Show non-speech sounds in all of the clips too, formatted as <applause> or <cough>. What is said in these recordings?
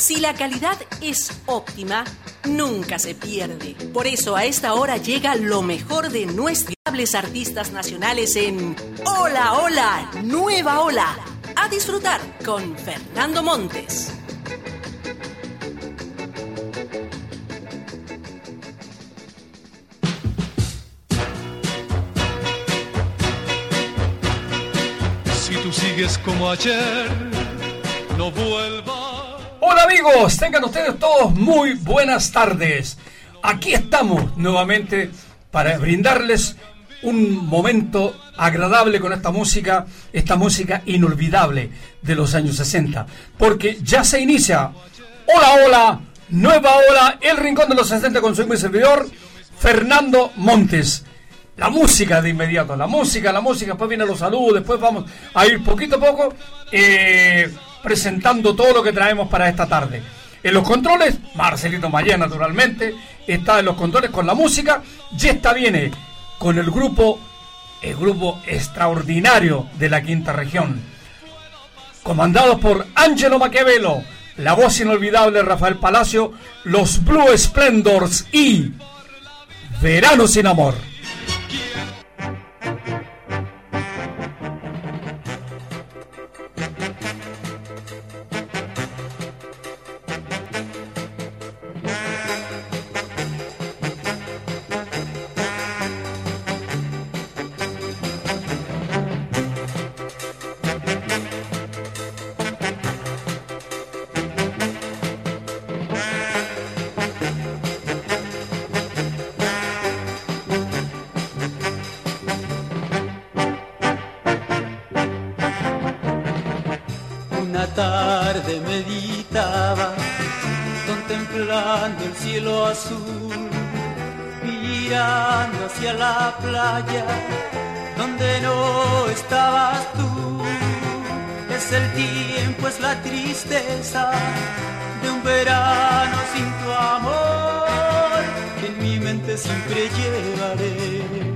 Si la calidad es óptima, nunca se pierde. Por eso a esta hora llega lo mejor de nuestros artistas nacionales en Hola, Hola, Nueva Ola. A disfrutar con Fernando Montes. Si tú sigues como ayer, no vuelva. Hola amigos, tengan ustedes todos muy buenas tardes. Aquí estamos nuevamente para brindarles un momento agradable con esta música, esta música inolvidable de los años 60, porque ya se inicia. Hola, hola, nueva hora, el rincón de los 60 con su mi servidor, Fernando Montes. La música de inmediato, la música, la música, después vienen los saludos, después vamos a ir poquito a poco eh, presentando todo lo que traemos para esta tarde. En los controles, Marcelito Mayén, naturalmente, está en los controles con la música, y esta viene con el grupo, el grupo extraordinario de la quinta región, comandados por Angelo Maquiavelo, la voz inolvidable Rafael Palacio, los Blue Splendors y Verano sin Amor. Tarde meditaba, contemplando el cielo azul, mirando hacia la playa, donde no estabas tú. Es el tiempo, es la tristeza de un verano sin tu amor, que en mi mente siempre llevaré.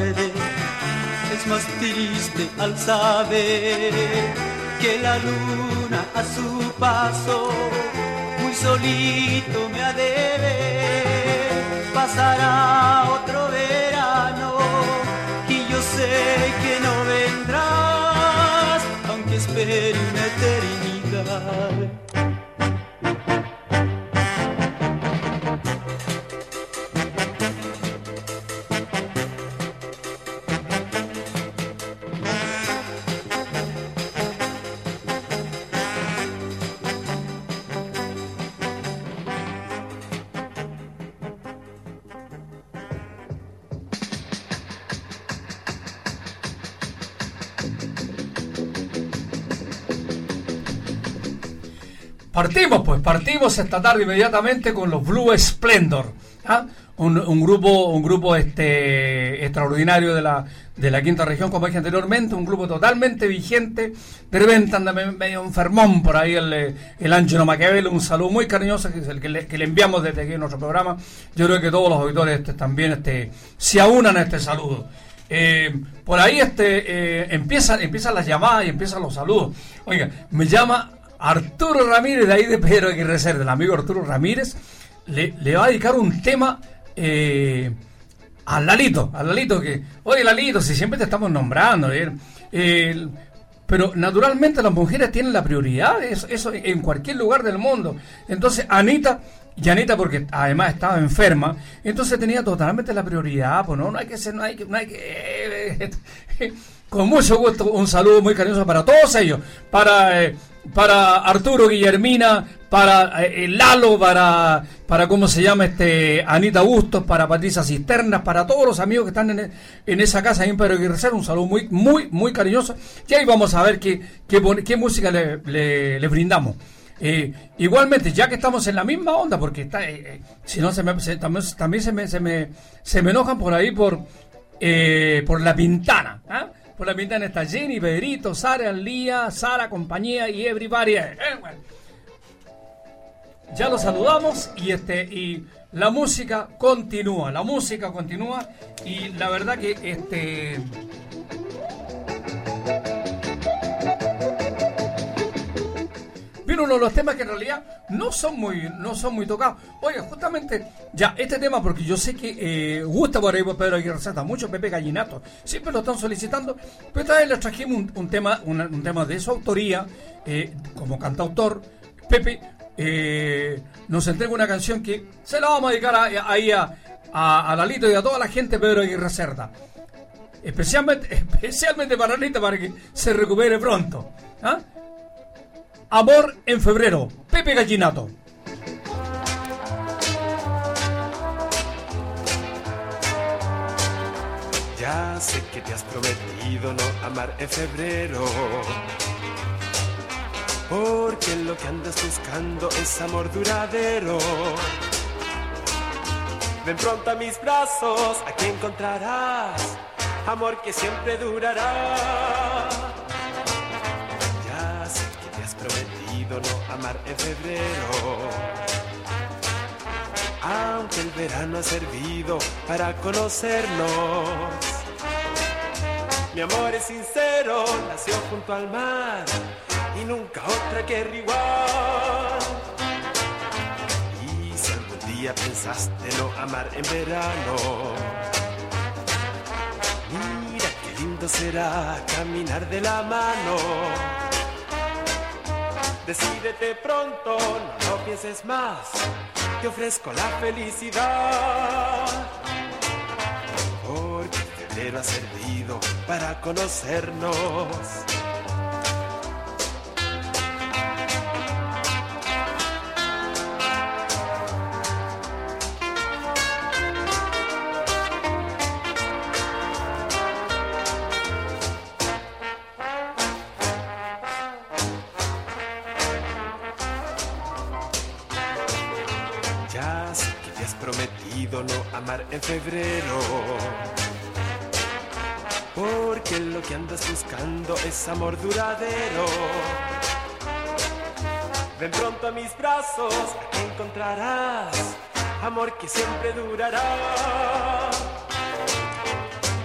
Es más triste al saber que la luna a su paso muy solito me ha. Pasará otro verano y yo sé que no vendrás, aunque espere una eternidad. Partimos, pues, partimos esta tarde inmediatamente con los Blue Splendor. ¿ah? Un, grupo, un grupo este extraordinario de la, de la quinta región, como dije anteriormente, un grupo totalmente vigente. De repente anda me- medio enfermón por ahí el, eh, el Angelo un saludo muy cariñoso que es el que le, que le enviamos desde aquí en nuestro programa. Yo creo que todos los auditores este, también este, se aunan a este saludo. Eh, por ahí este eh, empiezan, empiezan las llamadas y empiezan los saludos. Oiga, me llama Arturo Ramírez de ahí de Pedro Aguirre Cerda, el amigo Arturo Ramírez, le, va a dedicar un tema eh, a Lalito, a Lalito que, oye Lalito, si siempre te estamos nombrando, eh, eh, pero naturalmente las mujeres tienen la prioridad, eso, eso en cualquier lugar del mundo. Entonces Anita, y Anita porque además estaba enferma, entonces tenía totalmente la prioridad, pues no, no hay que ser, no hay que, no hay que <laughs> con mucho gusto un saludo muy cariñoso para todos ellos, para, eh, para Arturo, Guillermina, para eh, Lalo, para, para cómo se llama este Anita Bustos, para Patricia Cisternas, para todos los amigos que están en, en esa casa en Pedro un saludo muy, muy, muy cariñoso. Y ahí vamos a ver qué, qué, qué música le, le, brindamos. Eh, igualmente, ya que estamos en la misma onda, porque está, eh, eh, si no se me, también, también se me, se me, se me enojan por ahí por, por la pintana. ¿ah? Por la pintana está Jenny, Pedrito, Sara, Lía, Sara, compañía y everybody. Bueno ya lo saludamos y este y la música continúa, la música continúa y la verdad que este Vino uno de los temas que en realidad no son muy no son muy tocados. Oye, justamente ya este tema porque yo sé que eh, gusta por ahí Pedro Aguirre Santa, mucho Pepe Gallinato, siempre lo están solicitando, pero esta vez les trajimos un, tema un, tema de su autoría eh, como cantautor Pepe eh, nos entrega una canción que se la vamos a dedicar ahí a, a, Lalito y a toda la gente Pedro Aguirre Cerda. Especialmente, <laughs> especialmente para Lalito para que se recupere pronto. ¿ah? Amor en febrero, Pepe Gallinato. Ya sé que te has prometido no amar en febrero porque lo que andas buscando es amor duradero. Ven pronto a mis brazos, aquí encontrarás amor que siempre durará. Amar en febrero. Aunque el verano ha servido para conocernos. Mi amor es sincero, nació junto al mar y nunca otra que igual. Y si algún día pensaste no amar en verano, mira qué lindo será caminar de la mano. Decídete pronto, no, pienses más, te ofrezco la felicidad. Porque febrero ha servido para conocernos en febrero. Porque lo que andas buscando es amor duradero. Ven pronto a mis brazos, encontrarás amor que siempre durará.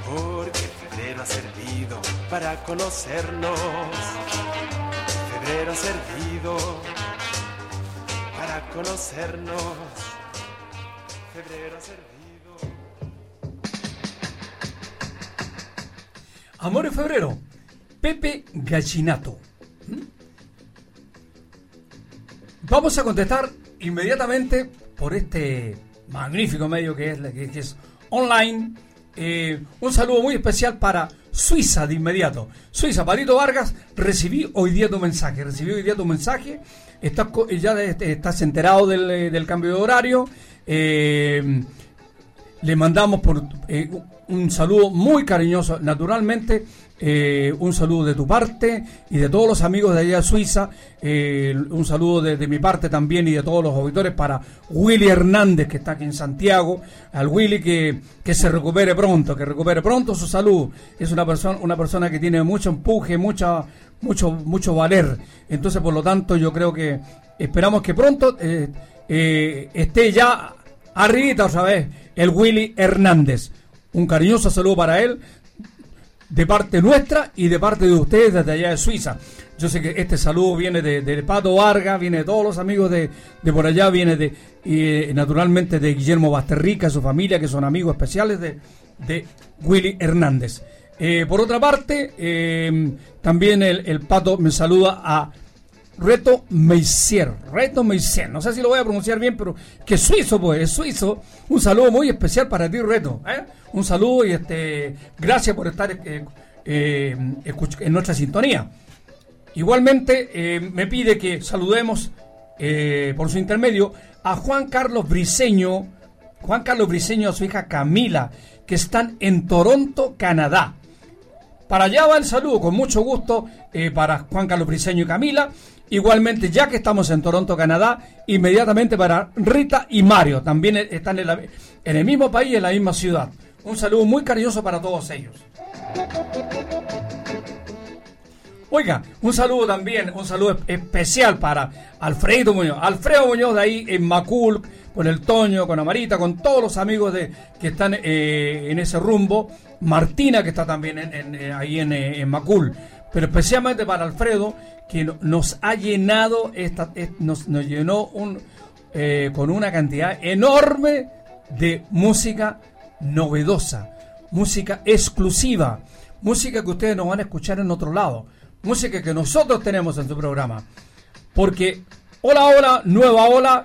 Porque febrero ha servido para conocernos. Febrero ha servido para conocernos. Febrero ha servido. Amor en febrero, Pepe Gallinato. ¿Mm? Vamos a contestar inmediatamente por este magnífico medio que es, que es online. Eh, un saludo muy especial para Suiza de inmediato. Suiza, Palito Vargas, recibí hoy día tu mensaje. Recibí hoy día tu mensaje. Estás, ya estás enterado del, eh, del cambio de horario. Eh, le mandamos por eh, un saludo muy cariñoso, naturalmente, eh, un saludo de tu parte y de todos los amigos de allá de Suiza, eh, un saludo de, mi parte también y de todos los auditores para Willy Hernández que está aquí en Santiago, al Willy que, que se recupere pronto, que recupere pronto su salud, es una persona, una persona que tiene mucho empuje, mucha, mucho, mucho valer, entonces por lo tanto yo creo que esperamos que pronto esté ya arribita otra vez el Willy Hernández. Un cariñoso saludo para él de parte nuestra y de parte de ustedes desde allá de Suiza. Yo sé que este saludo viene de, Pato Vargas, viene de todos los amigos de, por allá, viene de y, naturalmente de Guillermo Basterrica, su familia, que son amigos especiales de, de Willy Hernández. Eh, por otra parte, eh, también el, el Pato me saluda a Reto Meisier. Reto Meisier. No sé si lo voy a pronunciar bien, pero que suizo, pues, es suizo. Un saludo muy especial para ti, Reto. ¿eh? Un saludo y este gracias por estar eh, eh, en nuestra sintonía. Igualmente, me pide que saludemos por su intermedio, a Juan Carlos Briseño, Juan Carlos Briseño, a su hija Camila, que están en Toronto, Canadá. Para allá va el saludo, con mucho gusto, para Juan Carlos Briseño y Camila. Igualmente, ya que estamos en Toronto, Canadá, inmediatamente para Rita y Mario, también están en, el mismo país, en la misma ciudad. Un saludo muy cariñoso para todos ellos. Oiga, un saludo también, un saludo especial para Alfredo Muñoz. Alfredo Muñoz de ahí en Macul, con el Toño, con Amarita, con todos los amigos de, que están eh, en ese rumbo. Martina, que está también en, ahí eh, en, Macul. Pero especialmente para Alfredo, que nos ha llenado, esta, nos, nos llenó un, eh, con una cantidad enorme de música novedosa, música exclusiva, música que ustedes no van a escuchar en otro lado música que nosotros tenemos en su programa. Porque Hola Hola, Nueva Ola,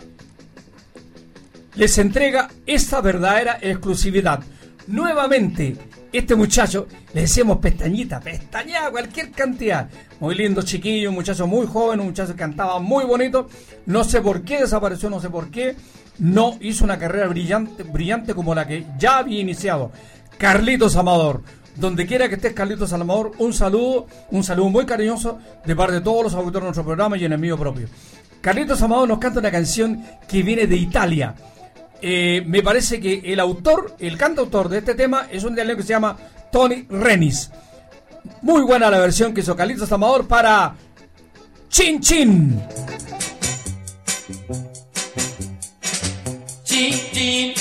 les entrega esta verdadera exclusividad. Nuevamente, este muchacho, le decimos pestañita, pestaña, cualquier cantidad. Muy lindo chiquillo, un muchacho muy joven, un muchacho que cantaba muy bonito. No sé por qué desapareció, no sé por qué. No hizo una carrera brillante, brillante como la que ya había iniciado. Carlitos Amador donde quiera que estés, Carlitos Salvador, un saludo, un saludo muy cariñoso de parte de todos los auditores de nuestro programa y en el mío propio. Carlitos Amador nos canta una canción que viene de Italia. Eh, me parece que el autor, el cantautor de este tema es un italiano que se llama Tony Renis. Muy buena la versión que hizo Carlitos Amador para Chin Chin. Chin Chin,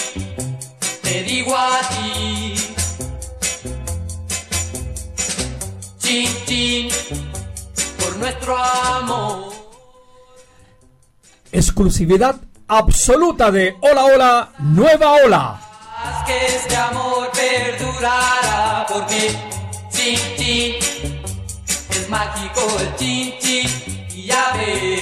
te digo a ti por nuestro amor. Exclusividad absoluta de Hola Hola, Nueva Ola. Que este amor perdurará porque chin chin es mágico el chin chin y ya ves.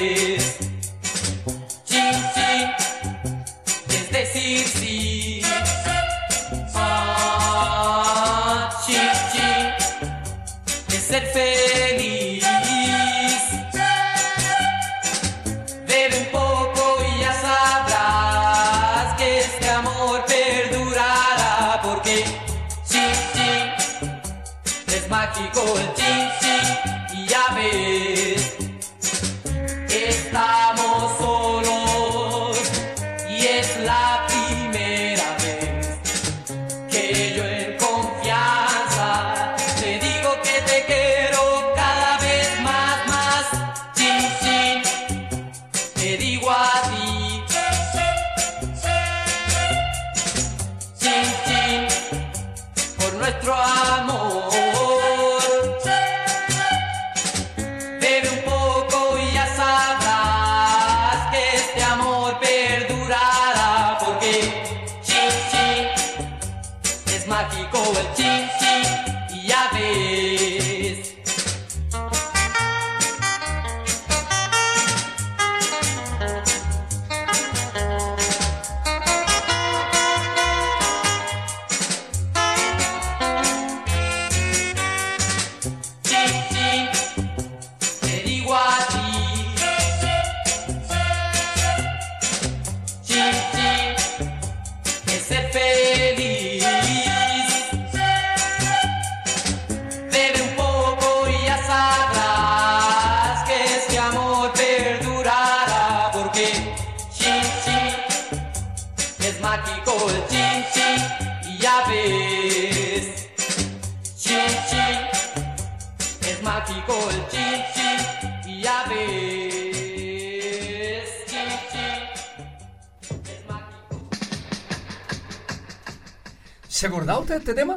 ¿Se acordaba usted de este tema?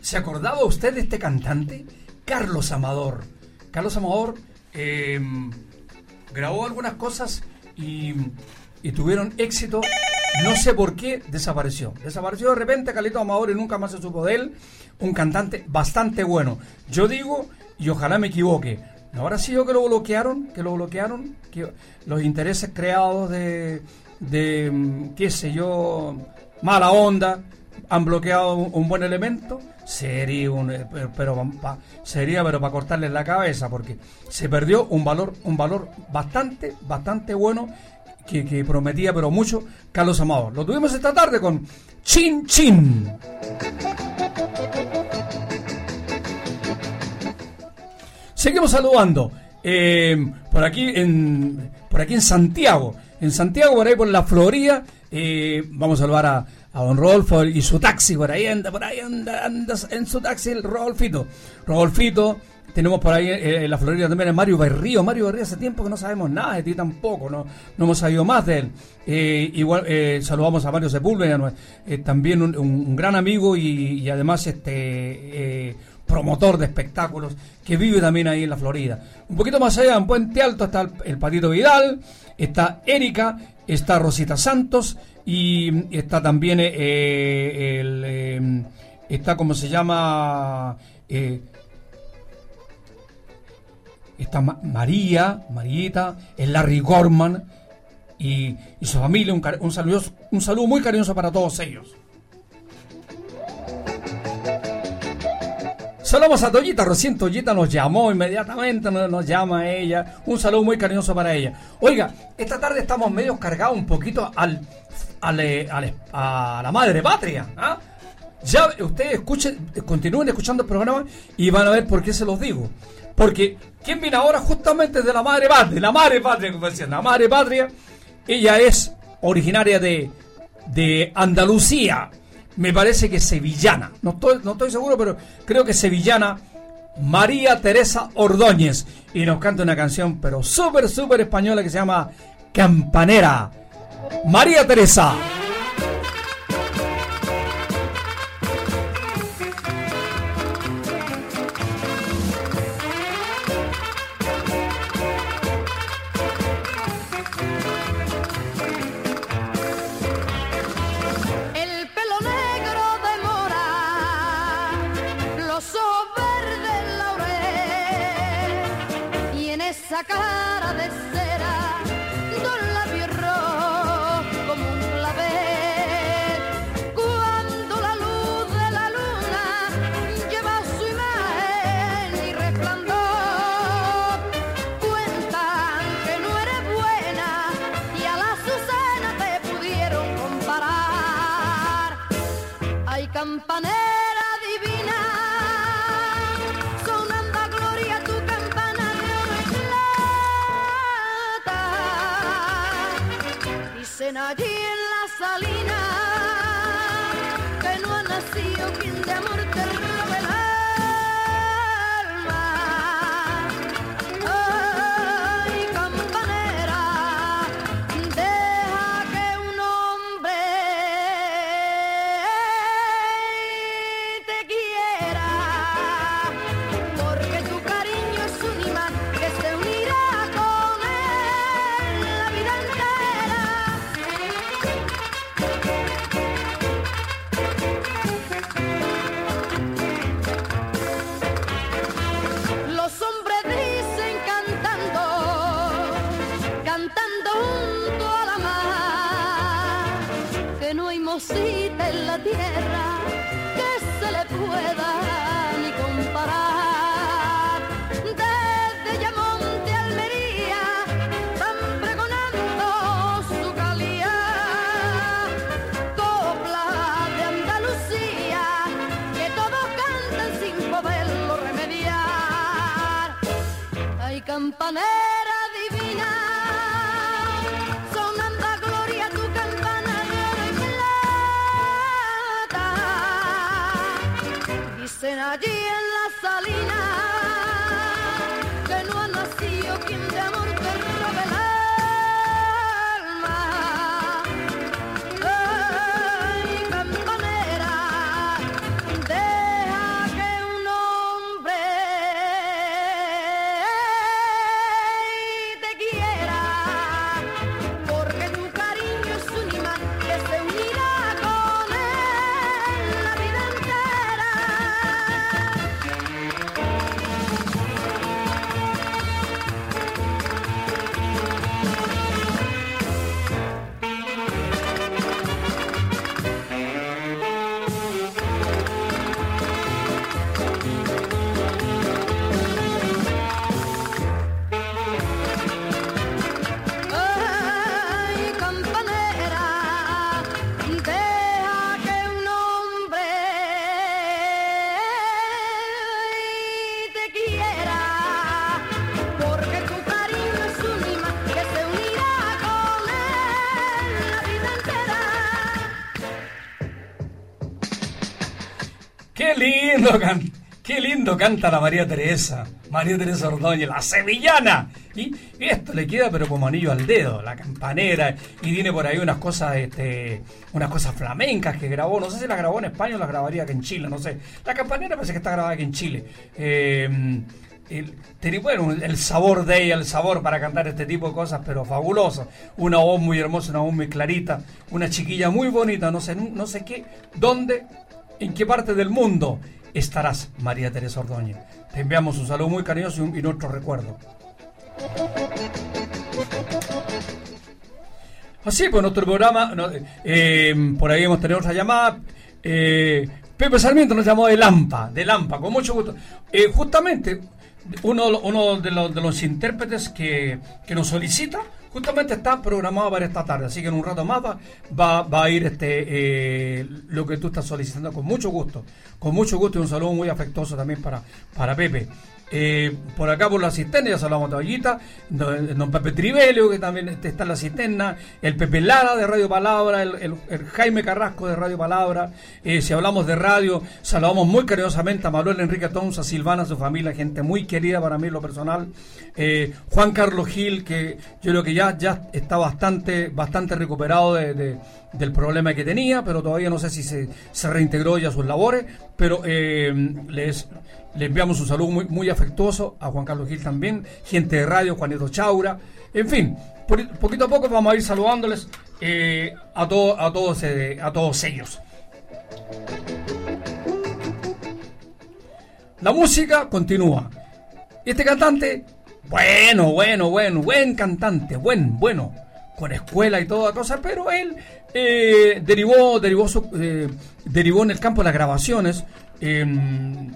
¿Se acordaba usted de este cantante? Carlos Amador. Carlos Amador em, grabó algunas cosas y, tuvieron éxito. No sé por qué desapareció. Desapareció de repente Carlitos Amador y nunca más se supo de él. Un cantante bastante bueno. Yo digo, y ojalá me equivoque, ¿no habrá sido que lo bloquearon? ¿Que lo bloquearon? ¿Que los intereses creados de, de qué sé yo, mala onda? Han bloqueado un, buen elemento, sería un eh, pero, sería pero para cortarles la cabeza porque se perdió un valor un valor bastante bastante bueno que, que prometía pero mucho Carlos Amado. Lo tuvimos esta tarde con Chin Chin. Seguimos saludando. eh, por aquí en por aquí en Santiago. En Santiago, por ahí por la Florida. eh, vamos a saludar a, a don Rodolfo y su taxi. Por ahí anda, por ahí anda, anda en su taxi el Rodolfito. Rodolfito. Tenemos por ahí eh, en la Florida también a Mario Berrío. Mario Berrío hace tiempo que no sabemos nada de ti tampoco, no, no hemos sabido más de él. Eh, igual eh, saludamos a Mario Sepúlveda, eh, también un, gran amigo y, además este eh, promotor de espectáculos que vive también ahí en la Florida. Un poquito más allá, en Puente Alto, está el, el Patito Vidal, está Erika, está Rosita Santos y está también eh, el, eh, está como se llama eh, está Ma- María, Marieta, el Larry Gorman y, su familia. Un, un, saludo, un saludo muy cariñoso para todos ellos. Saludamos a Toyita, recién Toyita nos llamó inmediatamente, nos, nos llama ella. Un saludo muy cariñoso para ella. Oiga, esta tarde estamos medio cargados un poquito al, a la madre patria. ¿ah? Ya ustedes escuchen, continúen escuchando el programa y van a ver por qué se los digo. Porque, ¿quién viene ahora justamente de la madre patria? La madre patria, como decían, la madre patria. Ella es originaria de, de Andalucía. Me parece que sevillana. No estoy, no estoy seguro, pero creo que sevillana. María Teresa Ordóñez. Y nos canta una canción, pero súper, súper española que se llama Campanera. María Teresa. Campanera tierra canta la María Teresa. María Teresa Ordóñez, la sevillana. Y, esto le queda pero como anillo al dedo, la campanera. Y tiene por ahí unas cosas, este, unas cosas flamencas que grabó. No sé si la grabó en España o la grabaría aquí en Chile, no sé. La campanera parece que está grabada aquí en Chile. Eh, el, bueno, el sabor de ella, el sabor para cantar este tipo de cosas, pero fabuloso. Una voz muy hermosa, una voz muy clarita, una chiquilla muy bonita, no sé, no sé qué, dónde, en qué parte del mundo estarás, María Teresa Ordóñez. Te enviamos un saludo muy cariñoso y, nuestro recuerdo. Así, pues nuestro programa, eh, por ahí hemos tenido otra llamada. eh, Pepe Sarmiento nos llamó de Lampa, de Lampa, con mucho gusto. Eh, justamente, uno, uno de, los, de los intérpretes que, que nos solicita, justamente está programado para esta tarde, así que en un rato más va, va, va a ir este eh, lo que tú estás solicitando con mucho gusto, con mucho gusto y un saludo muy afectuoso también para, para Pepe. Eh, por acá por la cisterna, ya saludamos a Toallita, don, Pepe Trivelio, que también este, está en la cisterna, el Pepe Lara de Radio Palabra, el, Jaime Carrasco de Radio Palabra. Eh, si hablamos de radio, saludamos muy cariñosamente a Manuel Enrique Tons, a Silvana, su familia, gente muy querida para mí en lo personal. Eh, Juan Carlos Gil, que yo creo que ya, ya está bastante, bastante recuperado de- de- del problema que tenía, pero todavía no sé si se, se reintegró ya a sus labores, pero les, le enviamos un saludo muy, afectuoso a Juan Carlos Gil también, gente de radio, Juanito Chaura, en fin, poquito a poco vamos a ir saludándoles eh, a, a, todos, eh, a todos ellos. La música continúa. Este cantante, bueno, bueno, bueno, buen cantante, buen, bueno, con escuela y toda cosa, pero él eh, derivó, derivó, derivó en el campo de las grabaciones em,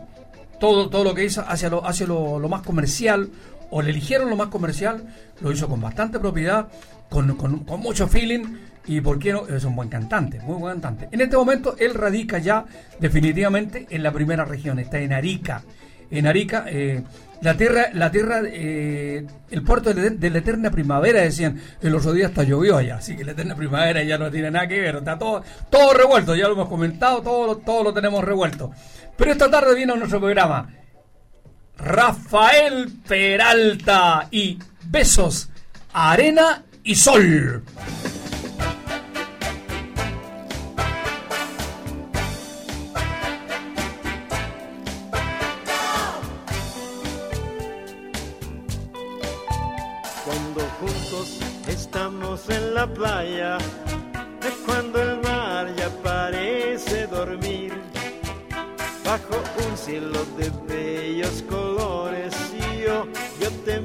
todo, todo lo que hizo hacia, lo, hacia lo, más comercial, o le eligieron lo más comercial, lo hizo con bastante propiedad, con, con- con mucho feeling, y por qué no, es un buen cantante, muy buen cantante. En este momento él radica ya definitivamente en la primera región, está en Arica. En Arica, eh, la tierra, la tierra, eh, el puerto de, la eterna primavera, decían, el otro día hasta llovió allá, así que la eterna primavera ya no tiene nada que ver, está todo, todo revuelto, ya lo hemos comentado, todo, todo lo tenemos revuelto. Pero esta tarde viene a nuestro programa Rafael Peralta y besos, arena y sol. La playa, es cuando el mar ya parece dormir, bajo un cielo de bellos colores, yo, yo te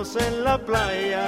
en la playa,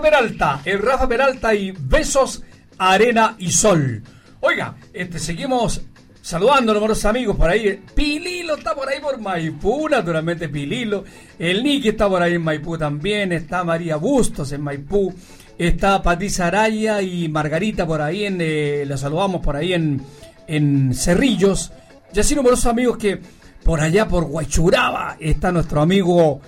Peralta, el Rafa Peralta y besos, arena y sol. Oiga, este, seguimos, saludando a numerosos amigos por ahí. Pililo está por ahí por Maipú, naturalmente Pililo. El Niki está por ahí en Maipú también. Está María Bustos en Maipú. Está Patricia Araya y Margarita por ahí. En, eh, la saludamos por ahí en, en Cerrillos. Y así numerosos amigos que por allá por Huachuraba está nuestro amigo,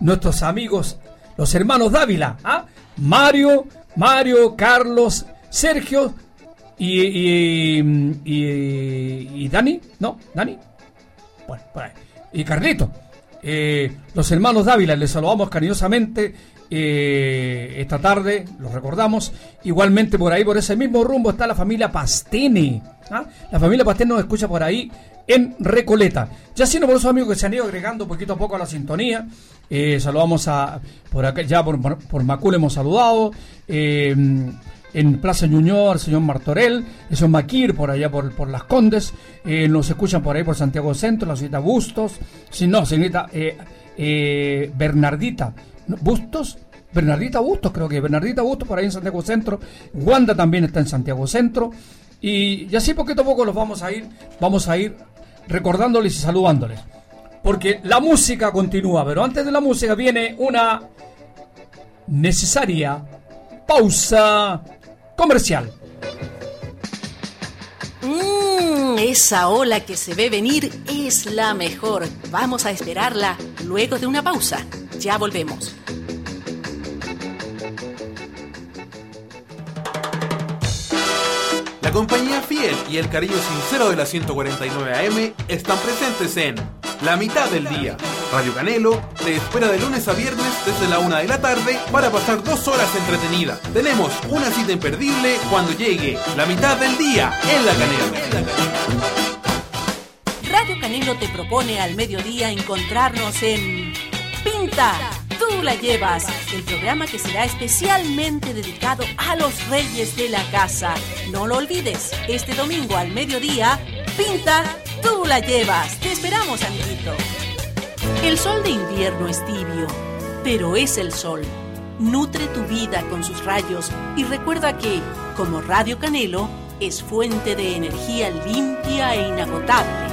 nuestros amigos, los hermanos Dávila. ¿ah? Mario, Mario, Carlos, Sergio y, y, y- Dani, ¿no? Dani. Bueno, por ahí. Y Carlito. Eh, los hermanos Dávila, les saludamos cariñosamente eh, esta tarde, los recordamos. Igualmente por ahí, por ese mismo rumbo, está la familia Pastene. ¿ah? La familia Pastene nos escucha por ahí en Recoleta. Ya siendo por esos amigos que se han ido agregando poquito a poco a la sintonía. Eh, saludamos a por acá, ya por, por, Macul hemos saludado. eh, en Plaza Ñuñoa, el señor Martorell, el señor Maquir, por allá por, por Las Condes, eh, nos escuchan por ahí por Santiago Centro, la señorita Bustos, si no, señorita eh, eh, Bernardita. Bustos, Bernardita Bustos, creo que Bernardita Bustos por ahí en Santiago Centro, Wanda también está en Santiago Centro, y, y así poquito a poco los vamos a ir, vamos a ir recordándoles y saludándoles. Porque la música continúa, pero antes de la música viene una necesaria pausa comercial. Mmm, esa ola que se ve venir es la mejor. Vamos a esperarla luego de una pausa. Ya volvemos. La compañía fiel y el cariño sincero de la 149 AM están presentes en La mitad del día. Radio Canelo te espera de lunes a viernes desde la una de la tarde para pasar dos horas entretenida. Tenemos una cita imperdible cuando llegue la mitad del día en La Canelo. Radio Canelo te propone al mediodía encontrarnos en Pinta, tú la llevas, el programa que será especialmente dedicado a los reyes de la casa. No lo olvides, este domingo al mediodía, Pinta, tú la llevas. Te esperamos, amiguito. El sol de invierno es tibio, pero es el sol. Nutre tu vida con sus rayos y recuerda que, como Radio Canelo, es fuente de energía limpia e inagotable.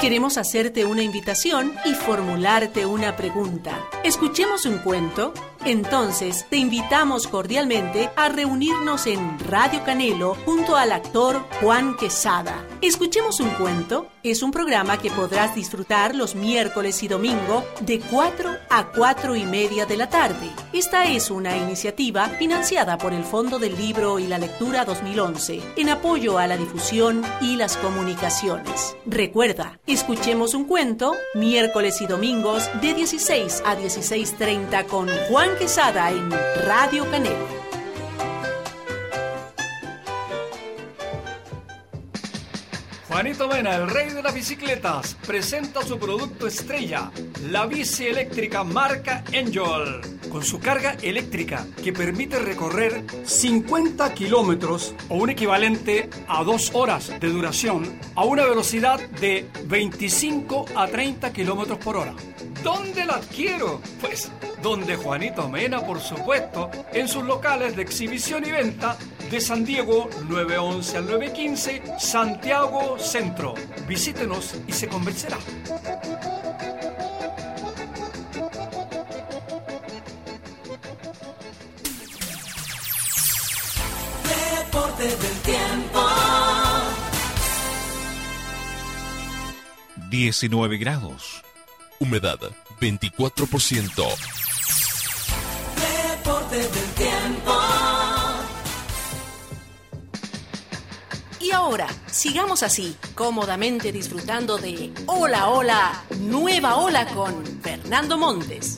Queremos hacerte una invitación y formularte una pregunta. ¿Escuchemos un cuento? Entonces, te invitamos cordialmente a reunirnos en Radio Canelo junto al actor Juan Quesada. Escuchemos un cuento es un programa que podrás disfrutar los miércoles y domingo de 4 a 4 y media de la tarde. Esta es una iniciativa financiada por el Fondo del Libro y la Lectura 2011 en apoyo a la difusión y las comunicaciones. Recuerda, escuchemos un cuento miércoles y domingos de 16 a 16.30 con Juan Quesada en Radio Canelo. Juanito Mena, el rey de las bicicletas, presenta su producto estrella, la bici eléctrica marca Angel, con su carga eléctrica que permite recorrer 50 kilómetros o un equivalente a dos horas de duración a una velocidad de 25 a 30 kilómetros por hora. ¿Dónde la adquiero? Pues donde Juanito Mena, por supuesto, en sus locales de exhibición y venta de San Diego 911 al 915, Santiago Centro. Visítenos y se convencerá. Deportes del tiempo. 19 grados. Humedad 24%. Deportes del tiempo. Ahora, sigamos así, cómodamente disfrutando de Hola, Hola, Nueva Ola con Fernando Montes.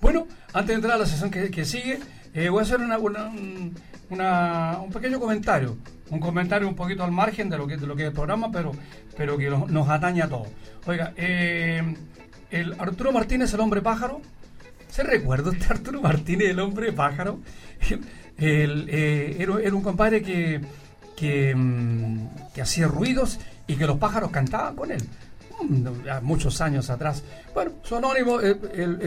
Bueno, antes de entrar a la sesión que, sigue, eh, voy a hacer una, un, pequeño comentario. Un comentario un poquito al margen de lo que, lo que es el programa, pero, pero que nos, nos atañe a todos. Oiga, eh, el Arturo Martínez, el hombre pájaro. ¿Se recuerda usted Arturo Martínez, el hombre pájaro? <laughs> Eh, era, un compadre mm, que hacía ruidos y que los pájaros cantaban con él. mm, muchos años atrás. Bueno, su anónimo, el, el-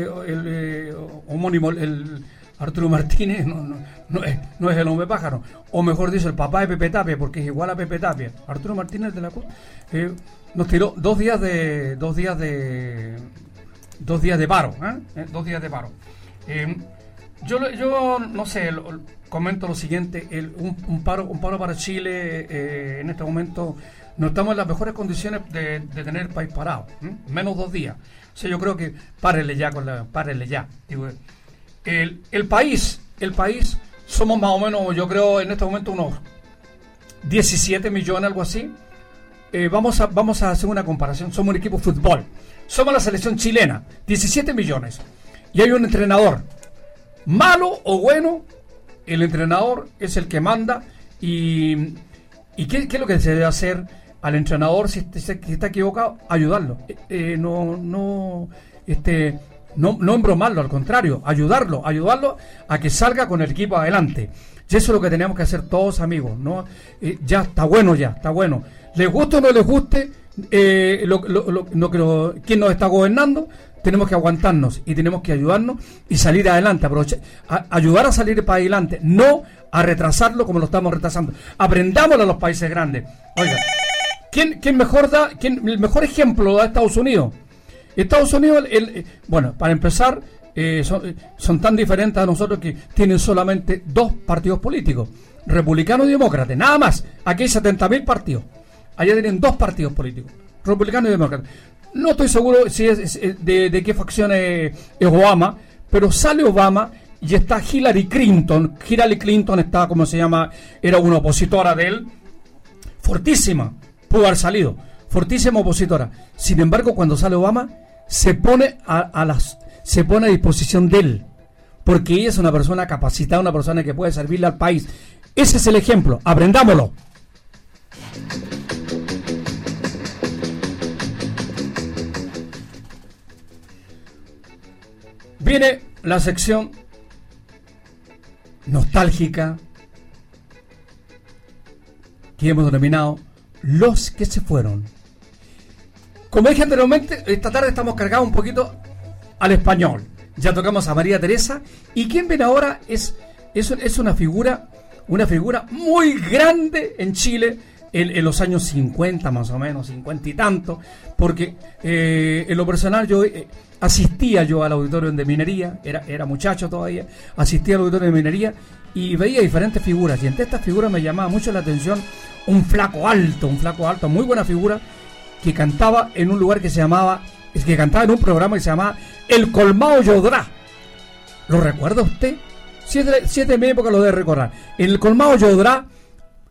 eh, homónimo, el Arturo Martínez, no, es, el hombre pájaro. O mejor dicho, el papá de Pepe Tapia, porque es igual a Pepe Tapia. Arturo Martínez de la Cruz eh, nos tiró dos días de. dos días de. Dos días de paro, ¿eh? Eh, Dos días de paro. Eh, yo, yo no sé, comento lo siguiente, un, paro, un paro para Chile eh, en este momento no estamos en las mejores condiciones de, tener el país parado, menos dos días. Yo creo que párenle ya con la, párenle ya. El, país, el país, somos más o menos, yo creo, en este momento unos 17 millones, algo así. Vamos, a, vamos a hacer una comparación. Somos un equipo de fútbol. Somos la selección chilena, 17 millones. Y hay un entrenador, malo o bueno, el entrenador es el que manda. ¿Y, qué, qué es lo que se debe hacer al entrenador si, si está equivocado? Ayudarlo. Eh, eh, no, no, este, no, no embromarlo, al contrario, ayudarlo, ayudarlo a que salga con el equipo adelante. Y eso es lo que tenemos que hacer todos, amigos. ¿no? Eh, ya está bueno, ya, está bueno. Les guste o no les guste, eh, lo, lo- quien nos está gobernando, tenemos que aguantarnos y tenemos que ayudarnos y salir adelante, aprovecha- a- ayudar a salir para adelante, no a retrasarlo como lo estamos retrasando. Aprendámoslo a los países grandes. Oiga, ¿quién, quién mejor da, quién, el mejor ejemplo lo da Estados Unidos? Estados Unidos, el- bueno, para empezar, eh, son, eh, son tan diferentes a nosotros que tienen solamente dos partidos políticos, republicano y demócrata, nada más. Aquí hay 70.000 partidos. Allá tienen dos partidos políticos, republicano y demócrata. No estoy seguro de, de qué facción es, es Obama, pero sale Obama y está Hillary Clinton. Hillary Clinton está, como se llama, era una opositora de él, fortísima, pudo haber salido, fortísima opositora. Sin embargo, cuando sale Obama, se pone a, a las, se pone a disposición de él, porque ella es una persona capacitada, una persona que puede servirle al país. Ese es el ejemplo, aprendámoslo. Viene la sección nostálgica que hemos denominado Los que se fueron. Como dije anteriormente, esta tarde estamos cargados un poquito al español. Ya tocamos a María Teresa. Y quien viene ahora es, es, es una figura, una figura muy grande en Chile en, en los años 50 más o menos, 50 y tanto, porque eh, en lo personal yo eh, asistía yo al auditorio de minería, era, era muchacho todavía, asistía al auditorio de minería y veía diferentes figuras y entre estas figuras me llamaba mucho la atención un flaco alto, un flaco alto, muy buena figura, que cantaba en un lugar que se llamaba, que cantaba en un programa que se llamaba El Colmado Yodrá. ¿Lo recuerda usted? Si es de, si es de mi época lo debe recordar. El Colmado Yodrá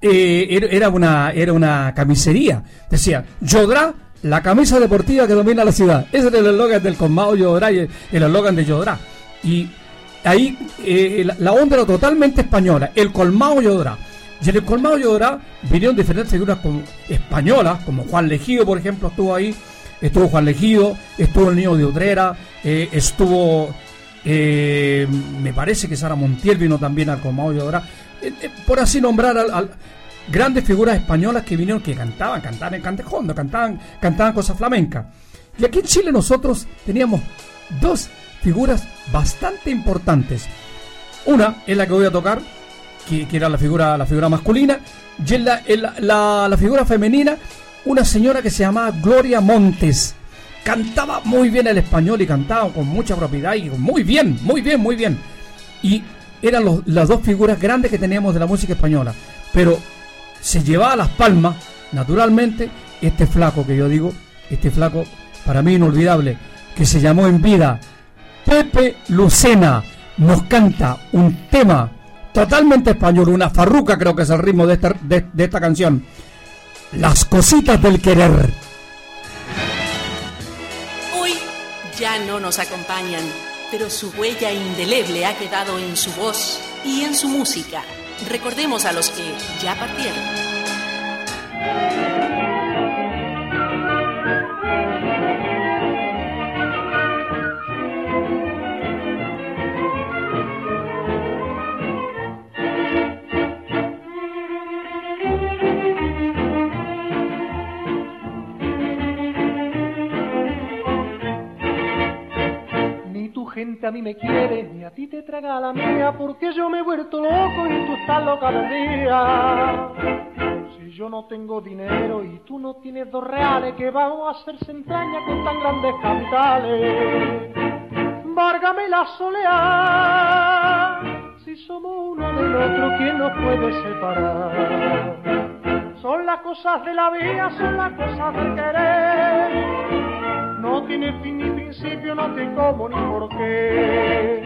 eh, era- una, era una camisería. Decía, Yodrá, la camisa deportiva que domina la ciudad. Ese era el eslogan del Colmado Yodrá y el eslogan de Yodrá. Y ahí eh, la, onda era totalmente española. El Colmado Yodrá. Y en el Colmado Yodrá vinieron diferentes figuras como- españolas, como Juan Legido, por ejemplo, estuvo ahí. Estuvo Juan Legido, estuvo el niño de Utrera, eh, estuvo, eh, me parece que Sara Montiel vino también al Colmado Yodrá. Eh, eh, por así nombrar al, al- grandes figuras españolas que vinieron, que cantaban, cantaban en cantejondo, cantaban, cantaban cosas flamencas. Y aquí en Chile nosotros teníamos dos figuras bastante importantes. Una es la que voy a tocar, que, era la figura, la figura masculina, y en la- la- la figura femenina, una señora que se llamaba Gloria Montes. Cantaba muy bien el español y cantaba con mucha propiedad y muy bien, muy bien, muy bien. Y eran las dos figuras grandes que teníamos de la música española. Pero se llevaba las palmas, naturalmente, este flaco que yo digo, este flaco para mí inolvidable, que se llamó en vida Pepe Lucena, nos canta un tema totalmente español, una farruca creo que es el ritmo de esta, de esta canción. Las cositas del querer. Hoy ya no nos acompañan, pero su huella indeleble ha quedado en su voz y en su música. Recordemos a los que ya partieron. A mí me quieres, ni a ti te traga la mía, porque yo me he vuelto loco y tú estás loca del día. Si yo no tengo dinero y tú no tienes dos reales, que vamos a hacerse entraña con tan grandes capitales? Várgame la soleá, si somos uno del otro, ¿quién nos puede separar? Son las cosas de la vida, son las cosas del querer. No tiene fin ni principio, no tiene cómo ni por qué.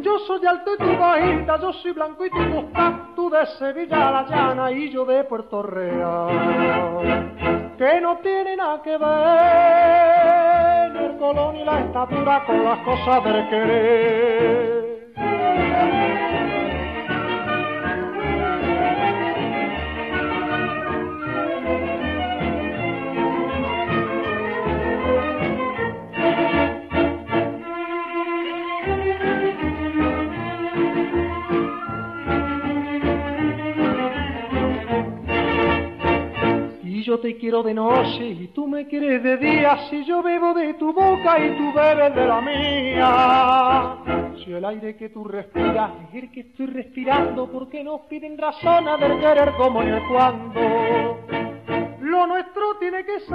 Yo soy alto y tú bajita, yo soy blanco y tú costa, tú de Sevilla la llana y yo de Puerto Real. Que no tiene nada que ver el color ni la estatura con las cosas del querer. Yo te quiero de noche y tú me quieres de día, si yo bebo de tu boca y tú bebes de la mía. Si el aire que tú respiras es el que estoy respirando, porque nos piden razones del querer como en el cuando. Lo nuestro tiene que ser,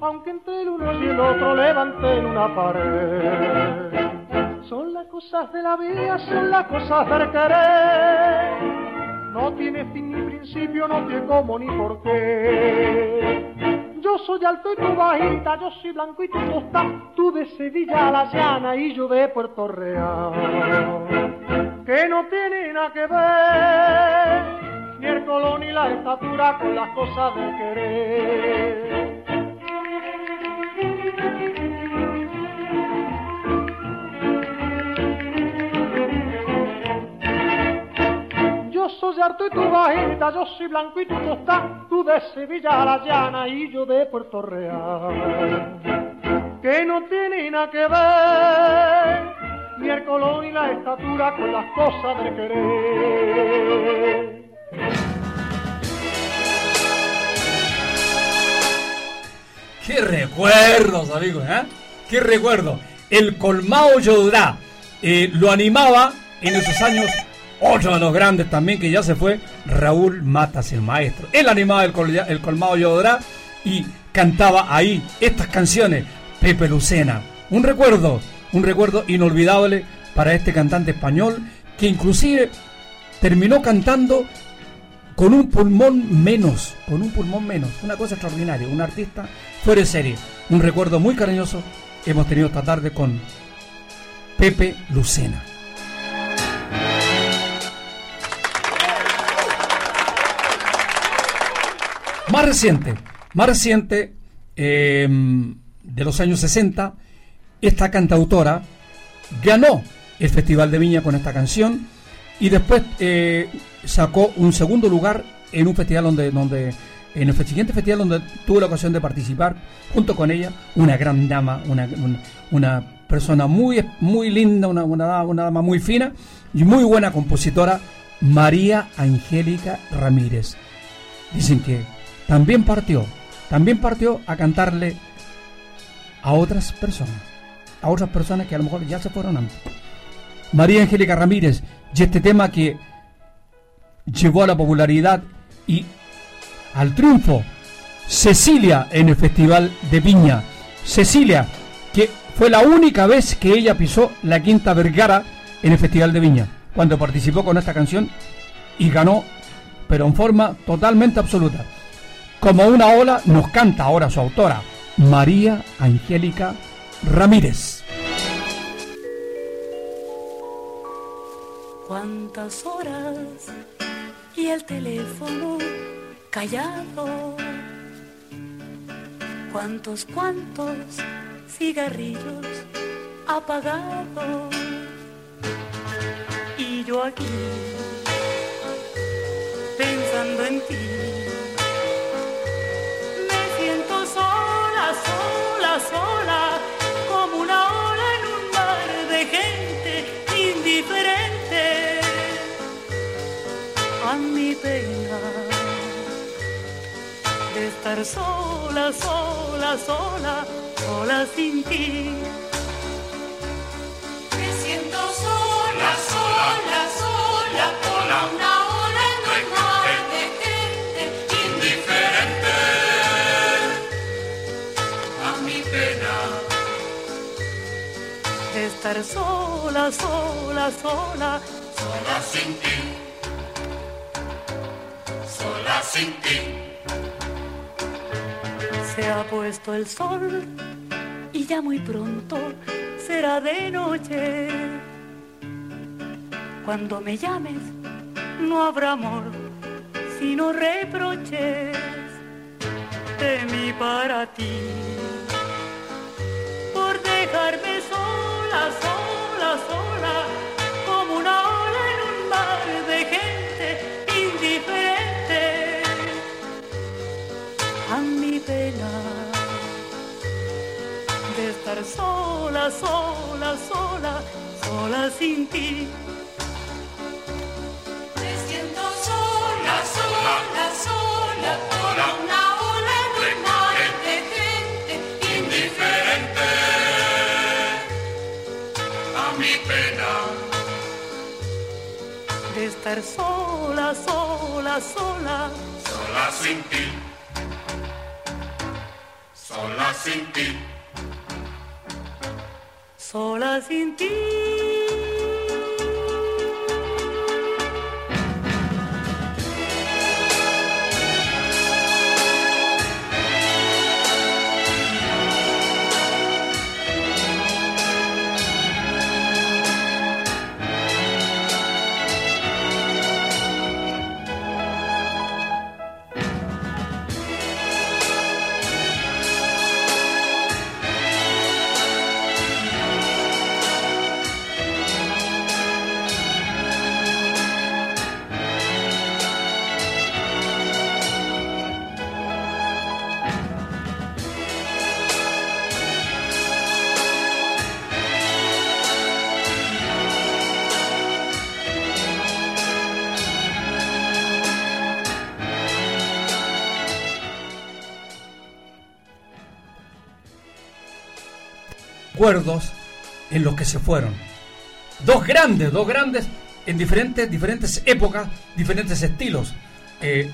aunque entre el uno y el otro levanten una pared. Son las cosas de la vida, son las cosas del querer. No tiene fin ni principio, no tiene cómo ni por qué. Yo soy alto y tú bajita, yo soy blanco y tú costa, tú de Sevilla a la llana y yo de Puerto Real. Que no tiene nada que ver, ni el color ni la estatura con las cosas del querer. Soy harto y tú bajita, yo soy blanco y tú tostá, tú de Sevilla a la llana y yo de Puerto Real. Que no tiene nada que ver, ni el color ni la estatura con las cosas de querer. ¡Qué recuerdos, amigos! ¿eh? ¡Qué recuerdo! El colmado Yodrá eh, lo animaba en esos años otro de los grandes también que ya se fue, Raúl Matas, el maestro. Él animaba el, col- el colmado Yodrá y cantaba ahí estas canciones. Pepe Lucena. Un recuerdo, un recuerdo inolvidable para este cantante español que inclusive terminó cantando con un pulmón menos, con un pulmón menos, una cosa extraordinaria, un artista fuera de serie, un recuerdo muy cariñoso hemos tenido esta tarde con Pepe Lucena. Más reciente, más reciente, eh, de los años 60, esta cantautora ganó el Festival de Viña con esta canción y después eh, sacó un segundo lugar en un festival donde, donde en el siguiente festival donde tuve la ocasión de participar junto con ella, una gran dama, una, una, una persona muy, muy linda, una, una, una dama muy fina y muy buena compositora, María Angélica Ramírez. Dicen que también partió, también partió a cantarle a otras personas, a otras personas que a lo mejor ya se fueron antes. María Angélica Ramírez y este tema que llegó a la popularidad y al triunfo. Cecilia en el Festival de Viña. Cecilia, que fue la única vez que ella pisó la Quinta Vergara en el Festival de Viña, cuando participó con esta canción y ganó, pero en forma totalmente absoluta. Como una ola nos canta ahora su autora, María Angélica Ramírez. cuántas horas y el teléfono callado. Cuántos, cuántos cigarrillos apagados. Y yo aquí pensando en ti. sola, sola, sola, como una ola en un mar de gente indiferente a mi pena de estar sola, sola, sola, sola sin ti. Me siento sola, sola, sola, sola, una estar sola, sola, sola, sola sin ti, sola sin ti. Se ha puesto el sol y ya muy pronto será de noche. Cuando me llames no habrá amor, sino reproches de mí para ti. Por dejarme sola, sola, sola, sola, sola, sola sin ti. Me siento sola, sola, sola, como una ola en un mar de gente indiferente a mi pena. De estar sola, sola, sola, Sola sin ti, sola sin ti. Sola sin ti. En los que se fueron. Dos grandes, dos grandes en diferentes, diferentes épocas, diferentes estilos. Eh,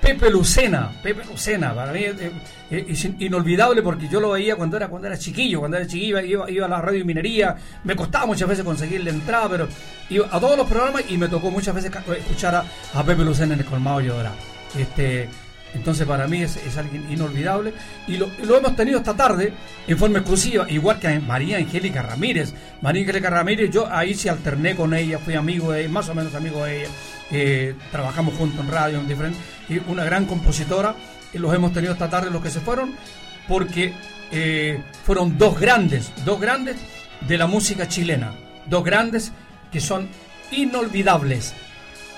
Pepe Lucena, Pepe Lucena, para mí eh, eh, es inolvidable porque yo lo veía cuando era cuando era chiquillo, cuando era chiquillo iba, iba a la radio y minería, me costaba muchas veces conseguir la entrada, pero iba a todos los programas y me tocó muchas veces escuchar a, Pepe Lucena en el colmado Llora. Este, entonces para mí es, es alguien inolvidable y lo, lo hemos tenido esta tarde en forma exclusiva, igual que María Angélica Ramírez. María Angélica Ramírez, yo ahí sí alterné con ella, fui amigo de ella, más o menos amigo de ella. eh, trabajamos juntos en radio, en diferentes, y una gran compositora. Y los hemos tenido esta tarde los que se fueron, porque eh, fueron dos grandes, dos grandes de la música chilena, dos grandes que son inolvidables.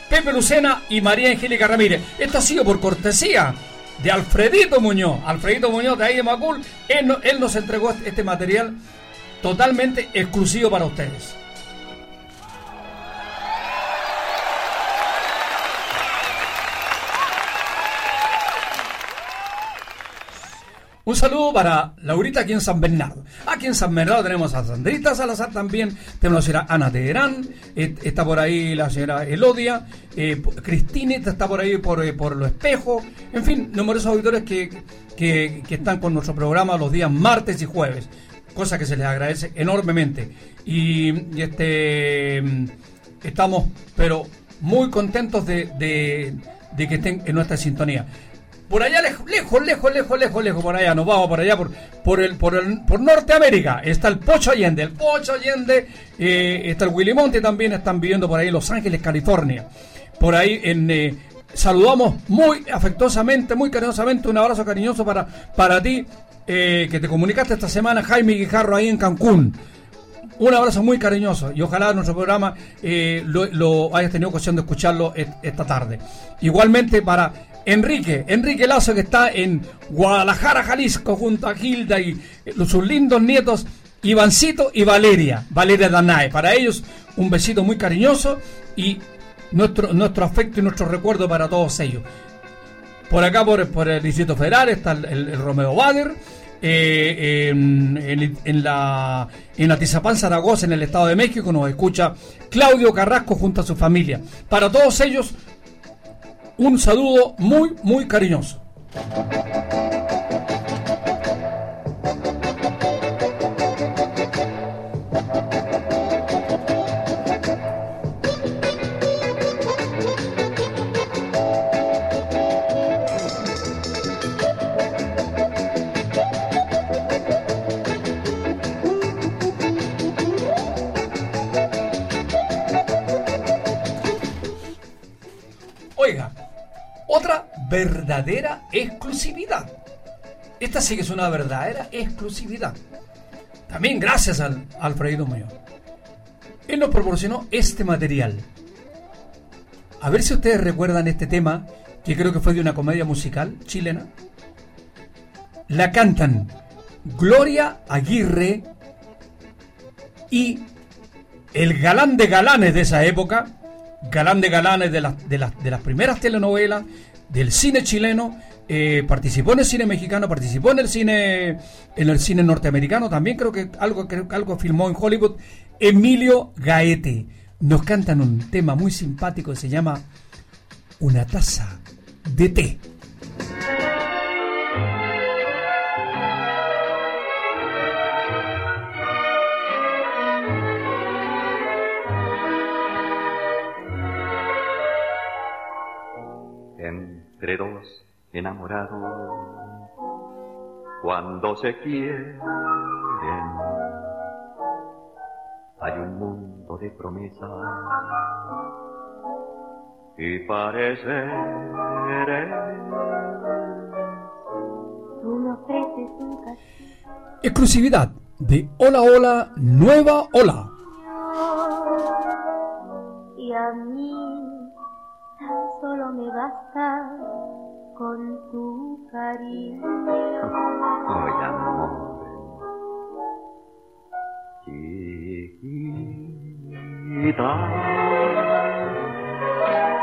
Pepe Lucena y María Angélica Ramírez. Esto ha sido por cortesía de Alfredito Muñoz. Alfredito Muñoz de ahí de Macul. Él, él nos entregó este material totalmente exclusivo para ustedes. Un saludo para Laurita aquí en San Bernardo. Aquí en San Bernardo tenemos a Sandrita Salazar también, tenemos a la señora Ana Teherán, eh, está por ahí la señora Elodia, eh, Cristinita está por ahí por, eh, por Los Espejos, en fin, numerosos auditores que, que, que están con nuestro programa los días martes y jueves, cosa que se les agradece enormemente. Y, este mm, estamos, pero muy contentos de, de- de que estén en nuestra sintonía por allá lejos, lejos, lejos, lejos, lejos, por allá, nos vamos por allá, por, por el, por el, por Norteamérica, está el Pocho Allende, el Pocho Allende, eh, está el Willy Monte también, están viviendo por ahí en Los Ángeles, California. Por ahí en eh, saludamos muy afectuosamente, muy cariñosamente, un abrazo cariñoso para, para ti, eh, que te comunicaste esta semana, Jaime Guijarro, ahí en Cancún. Un abrazo muy cariñoso y ojalá nuestro programa lo, hayas tenido ocasión de escucharlo esta tarde. Igualmente para Enrique, Enrique Lazo que está en Guadalajara, Jalisco, junto a Gilda y eh, sus lindos nietos Ivancito y Valeria, Valeria Danae. Para ellos un besito muy cariñoso y nuestro, nuestro afecto y nuestro recuerdo para todos ellos. Por acá, por, el Distrito Federal, está el, Romeo Bader. eh, en la en Atizapán, Zaragoza, en el Estado de México, nos escucha Claudio Carrasco junto a su familia. Para todos ellos, un saludo muy, muy cariñoso. Verdadera exclusividad. Esta sí que es una verdadera exclusividad. También gracias al Alfredo Muñoz. Él nos proporcionó este material. A ver si ustedes recuerdan este tema, que creo que fue de una comedia musical chilena. La cantan Gloria Aguirre y el galán de galanes de esa época, galán de galanes de, de, de las primeras telenovelas, del cine chileno, eh, participó en el cine mexicano, participó en el cine en el cine norteamericano, también creo que algo, creo que algo filmó en Hollywood, Emilio Gaete. Nos cantan un tema muy simpático que se llama Una taza de té. Entre dos enamorados. Cuando se quieren hay un mundo de promesas y parece Tú me ofreces un café Exclusividad de Hola Hola Nueva Hola. y a mí solo me basta con tu cariño. Oye, amor, chiquita,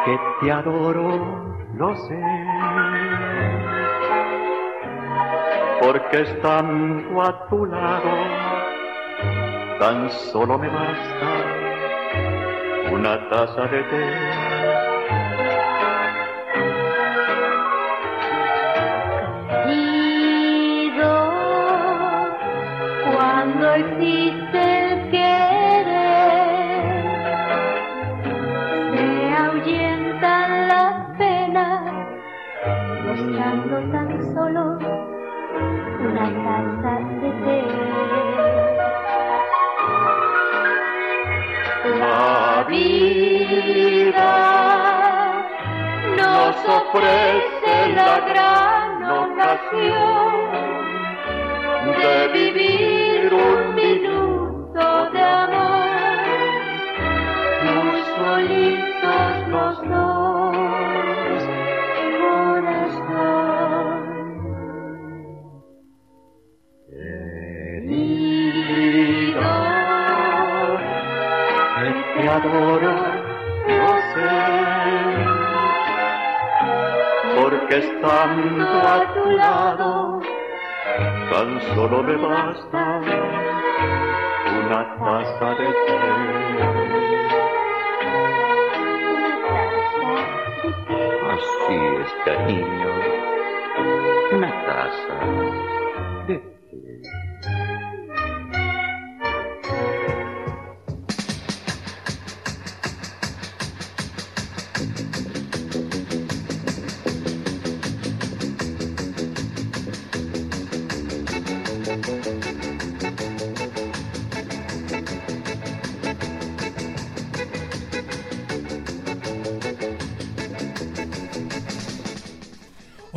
que te adoro, lo sé, porque estando a tu lado, tan solo me basta una taza de té. Existe el querer, se ahuyentan las penas, buscando tan solo una taza de té. La vida nos ofrece la gran ocasión de vivir un minuto de amor, muy solitos los dos, corazón. Querido, que te adoro, lo sé porque estando a tu lado tan solo me basta Así es, cariño, una taza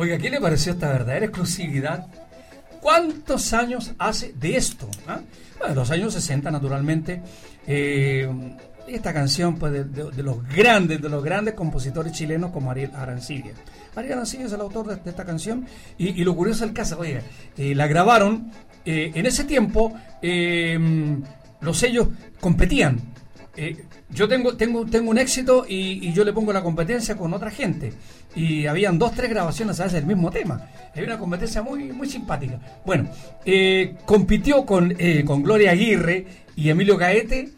Oiga, ¿qué le pareció esta verdadera exclusividad? ¿Cuántos años hace de esto? ah? Bueno, los años 60, naturalmente. Eh, esta canción, pues, de, los grandes, de los grandes compositores chilenos como Ariel Arancibia. Ariel Arancibia es el autor de, esta canción. Y, lo curioso del caso, oiga, eh, la grabaron. eh, en ese tiempo, los sellos competían. Eh, yo tengo, tengo, tengo un éxito y, y yo le pongo la competencia con otra gente. Y habían dos, tres grabaciones a veces del mismo tema. Había una competencia muy, muy simpática. Bueno, eh, compitió con, eh, con Gloria Aguirre y Emilio Gaete.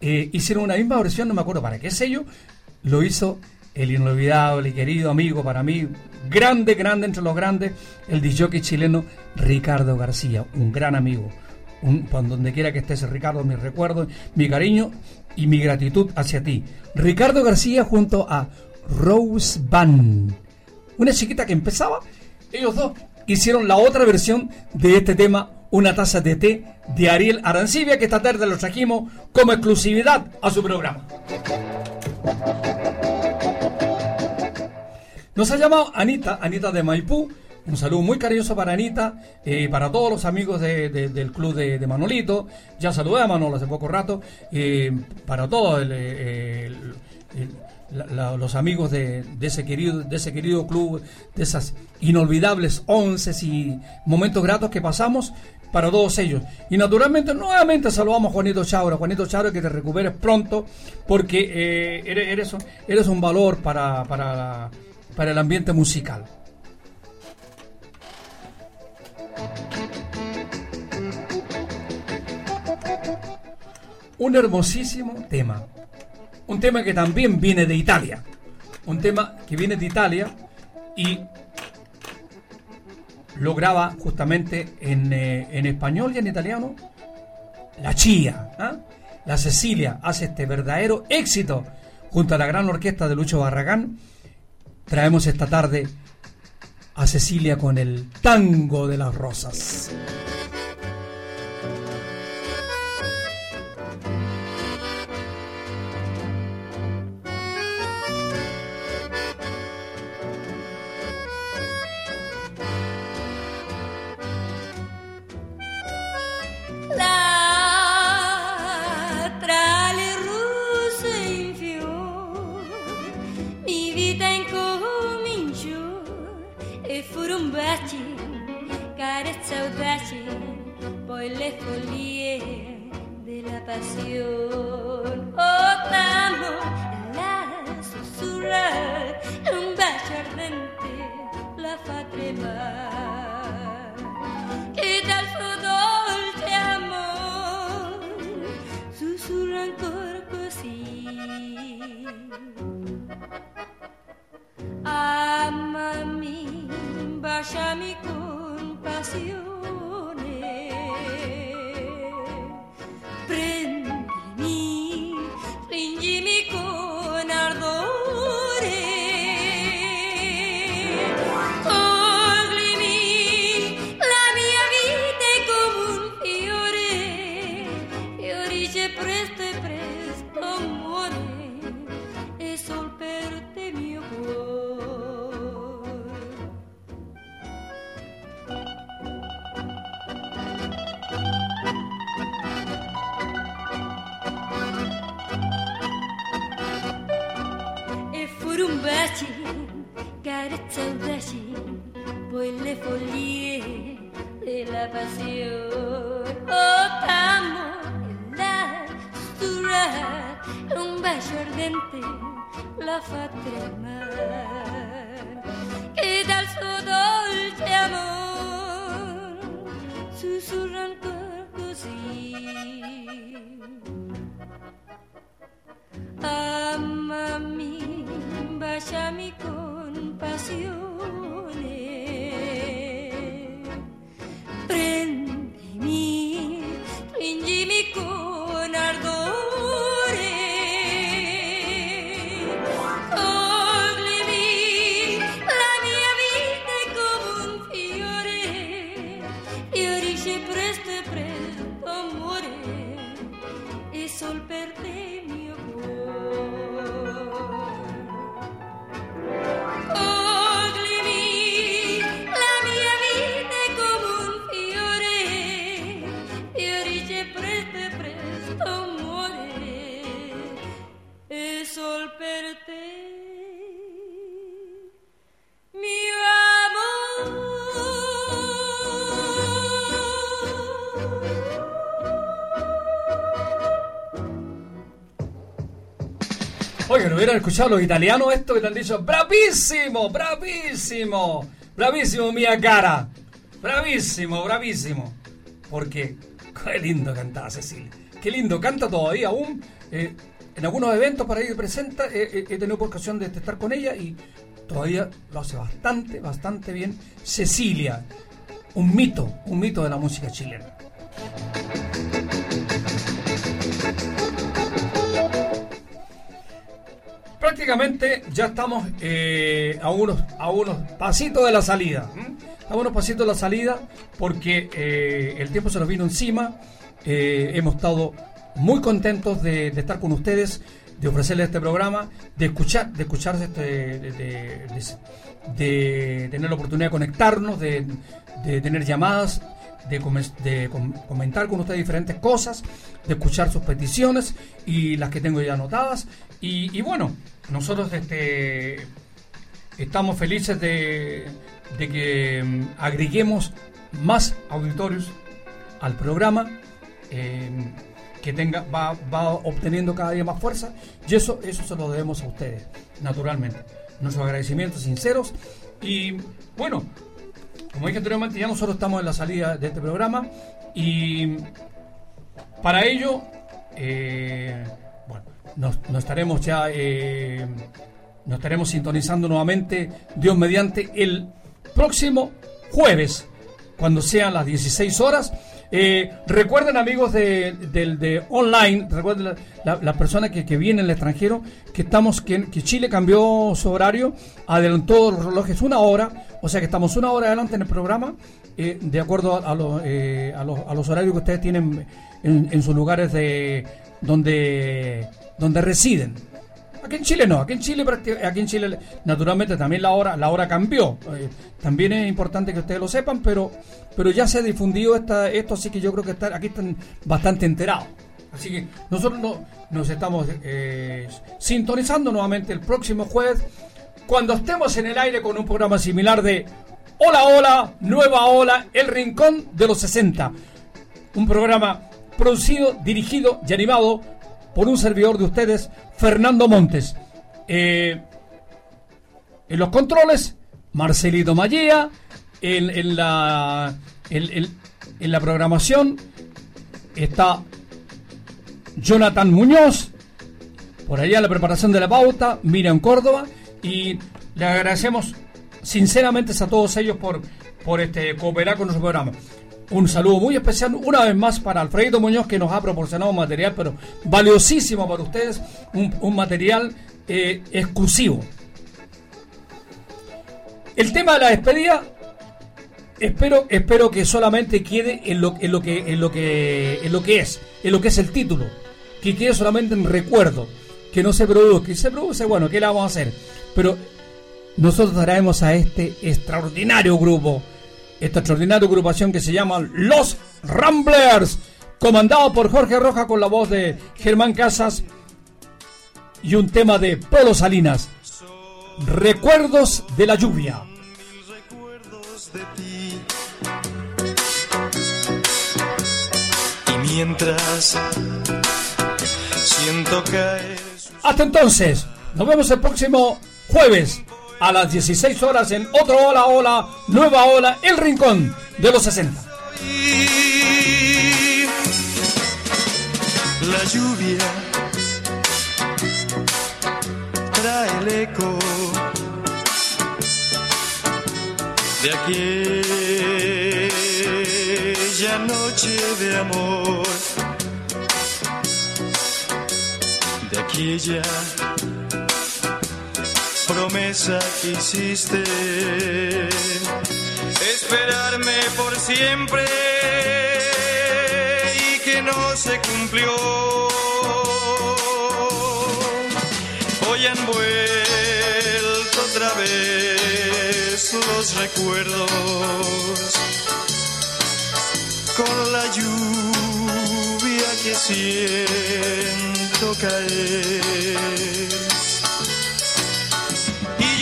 eh, hicieron una misma versión, no me acuerdo para qué sello. Lo hizo el inolvidable y querido amigo para mí, grande, grande entre los grandes, el disjockey chileno Ricardo García, un gran amigo. Un, donde quiera que estés, Ricardo, mi recuerdo, mi cariño y mi gratitud hacia ti. Ricardo García junto a Rose Van, una chiquita que empezaba, ellos dos hicieron la otra versión de este tema, Una taza de té, de Ariel Arancibia, que esta tarde lo trajimos como exclusividad a su programa. Nos ha llamado Anita, Anita de Maipú. Un saludo muy cariñoso para Anita, eh, para todos los amigos de- de- del club de, Manolito. Ya saludé a Manolo hace poco rato. eh, para todos eh, los amigos de, ese querido, de ese querido club, de esas inolvidables once y momentos gratos que pasamos para todos ellos. Y naturalmente, nuevamente saludamos a Juanito Chaura. Juanito Chaura, que te recuperes pronto, porque eres, un, valor para el ambiente musical. Un hermosísimo tema. Un tema que también viene de Italia. Un tema que viene de Italia y lo graba justamente en, eh, en español y en italiano la Chía. ¿ah? La Cecilia hace este verdadero éxito junto a la gran orquesta de Lucho Barragán. Traemos esta tarde a Cecilia con el tango de las rosas. Audaci, poi le follie della passione. Oh, t'amo, la sussurrar, un bacio ardente la fa tremare. E dal suo dolce amor sussurra ancora così. Amami, baciami con espacio. Hubieran escuchado los italianos esto que te han dicho? ¡Bravísimo! ¡Bravísimo! ¡Bravísimo, mía cara! ¡Bravísimo, bravísimo! Porque, qué lindo cantaba Cecilia. Qué lindo, canta todavía aún. eh, en algunos eventos para ir presenta, eh, eh, he tenido ocasión de estar con ella y todavía lo hace bastante, bastante bien. Cecilia, un mito, un mito de la música chilena. Prácticamente ya estamos eh, a, unos, a unos pasitos de la salida. A unos pasitos de la salida porque eh, el tiempo se nos vino encima. Eh, hemos estado muy contentos de, estar con ustedes de ofrecerles este programa, de escuchar, de escucharse este, de, tener la oportunidad de conectarnos, de, tener llamadas, de, come- de com- comentar con ustedes diferentes cosas, de escuchar sus peticiones y las que tengo ya anotadas. Y bueno, nosotros este, estamos felices de, que mm, agreguemos más auditorios al programa. eh, que tenga va, obteniendo cada día más fuerza y eso eso se lo debemos a ustedes naturalmente nuestros agradecimientos sinceros y bueno como dije anteriormente ya nosotros estamos en la salida de este programa y para ello eh, nos, estaremos ya eh, nos estaremos sintonizando nuevamente Dios mediante el próximo jueves cuando sean las 16 horas. Eh, recuerden amigos de, del de online, recuerden la- la- las personas que, que vienen del extranjero, que estamos que, que Chile cambió su horario, adelantó los relojes una hora, o sea que estamos una hora adelante en el programa, eh, de acuerdo a, los, a, los, a los horarios que ustedes tienen en, en sus lugares de donde donde residen. Aquí en Chile no, aquí en Chile aquí en Chile naturalmente también la hora la hora cambió. Eh, también es importante que ustedes lo sepan, pero pero ya se ha difundido esta, esto, así que yo creo que está- aquí están bastante enterados. Así que nosotros no- nos estamos eh, sintonizando nuevamente el próximo jueves cuando estemos en el aire con un programa similar de Hola Hola, Nueva Ola, El Rincón de los 60. Un programa producido, dirigido y animado por un servidor de ustedes, Fernando Montes. Eh, en los controles, Marcelito Mallea. En, la, programación está Jonathan Muñoz. Por allá la preparación de la pauta, Miriam Córdoba. Y le agradecemos sinceramente a todos ellos por, por este, cooperar con nuestro programa. Un saludo muy especial una vez más para Alfredo Muñoz que nos ha proporcionado material, pero valiosísimo para ustedes, un, un material eh, exclusivo. El tema de la despedida, espero, espero que solamente quede en lo, en lo que, en lo que, en lo que es, en lo que es el título, que quede solamente en recuerdo, que no se produzca, y se produce, bueno, ¿qué le vamos a hacer? Pero nosotros traemos a este extraordinario grupo, esta extraordinaria agrupación que se llama Los Ramblers, comandado por Jorge Roja con la voz de Germán Casas y un tema de Polo Salinas. Recuerdos de la lluvia. Y mientras siento caer Hasta entonces, nos vemos el próximo jueves a las 16 horas en otro Hola Hola, Nueva Ola, El Rincón de los 60. la lluvia trae el eco de aquella noche de amor, de aquella promesa que hiciste, esperarme por siempre y que no se cumplió. Hoy han vuelto otra vez los recuerdos con la lluvia que siento caer.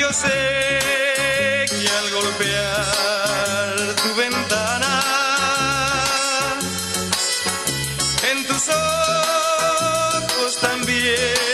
Yo sé que al golpear tu ventana, en tus ojos también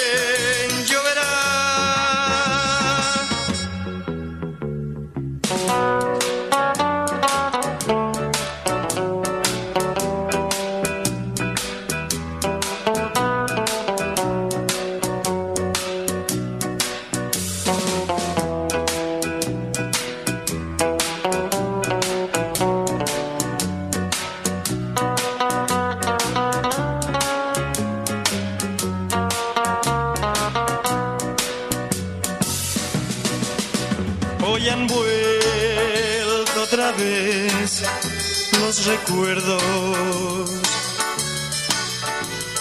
recuerdos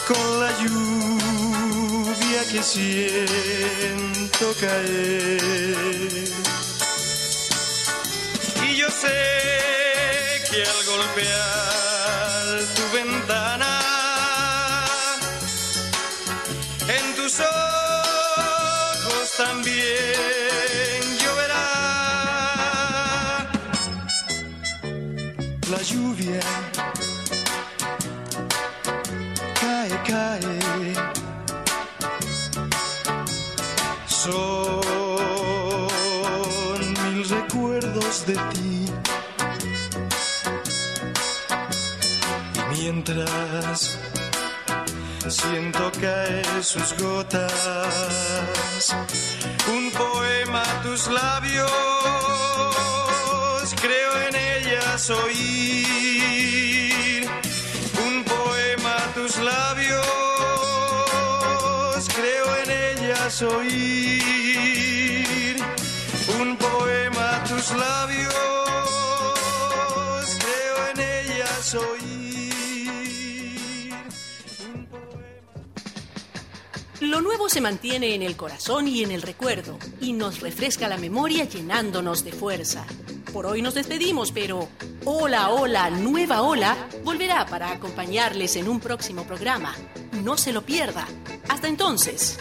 con la lluvia que siento caer. Y yo sé que al golpear tu ventana, en tus ojos también lluvia. Cae, cae. Son mil recuerdos de ti. Y mientras siento caer sus gotas, un poema tus labios, creo ellas oír. Un poema a tus labios, creo en ellas oír. Un poema a tus labios, creo en ellas oír. Lo nuevo se mantiene en el corazón y en el recuerdo y nos refresca la memoria llenándonos de fuerza. Por hoy nos despedimos, pero Hola, hola, nueva ola volverá para acompañarles en un próximo programa. No se lo pierda. Hasta entonces.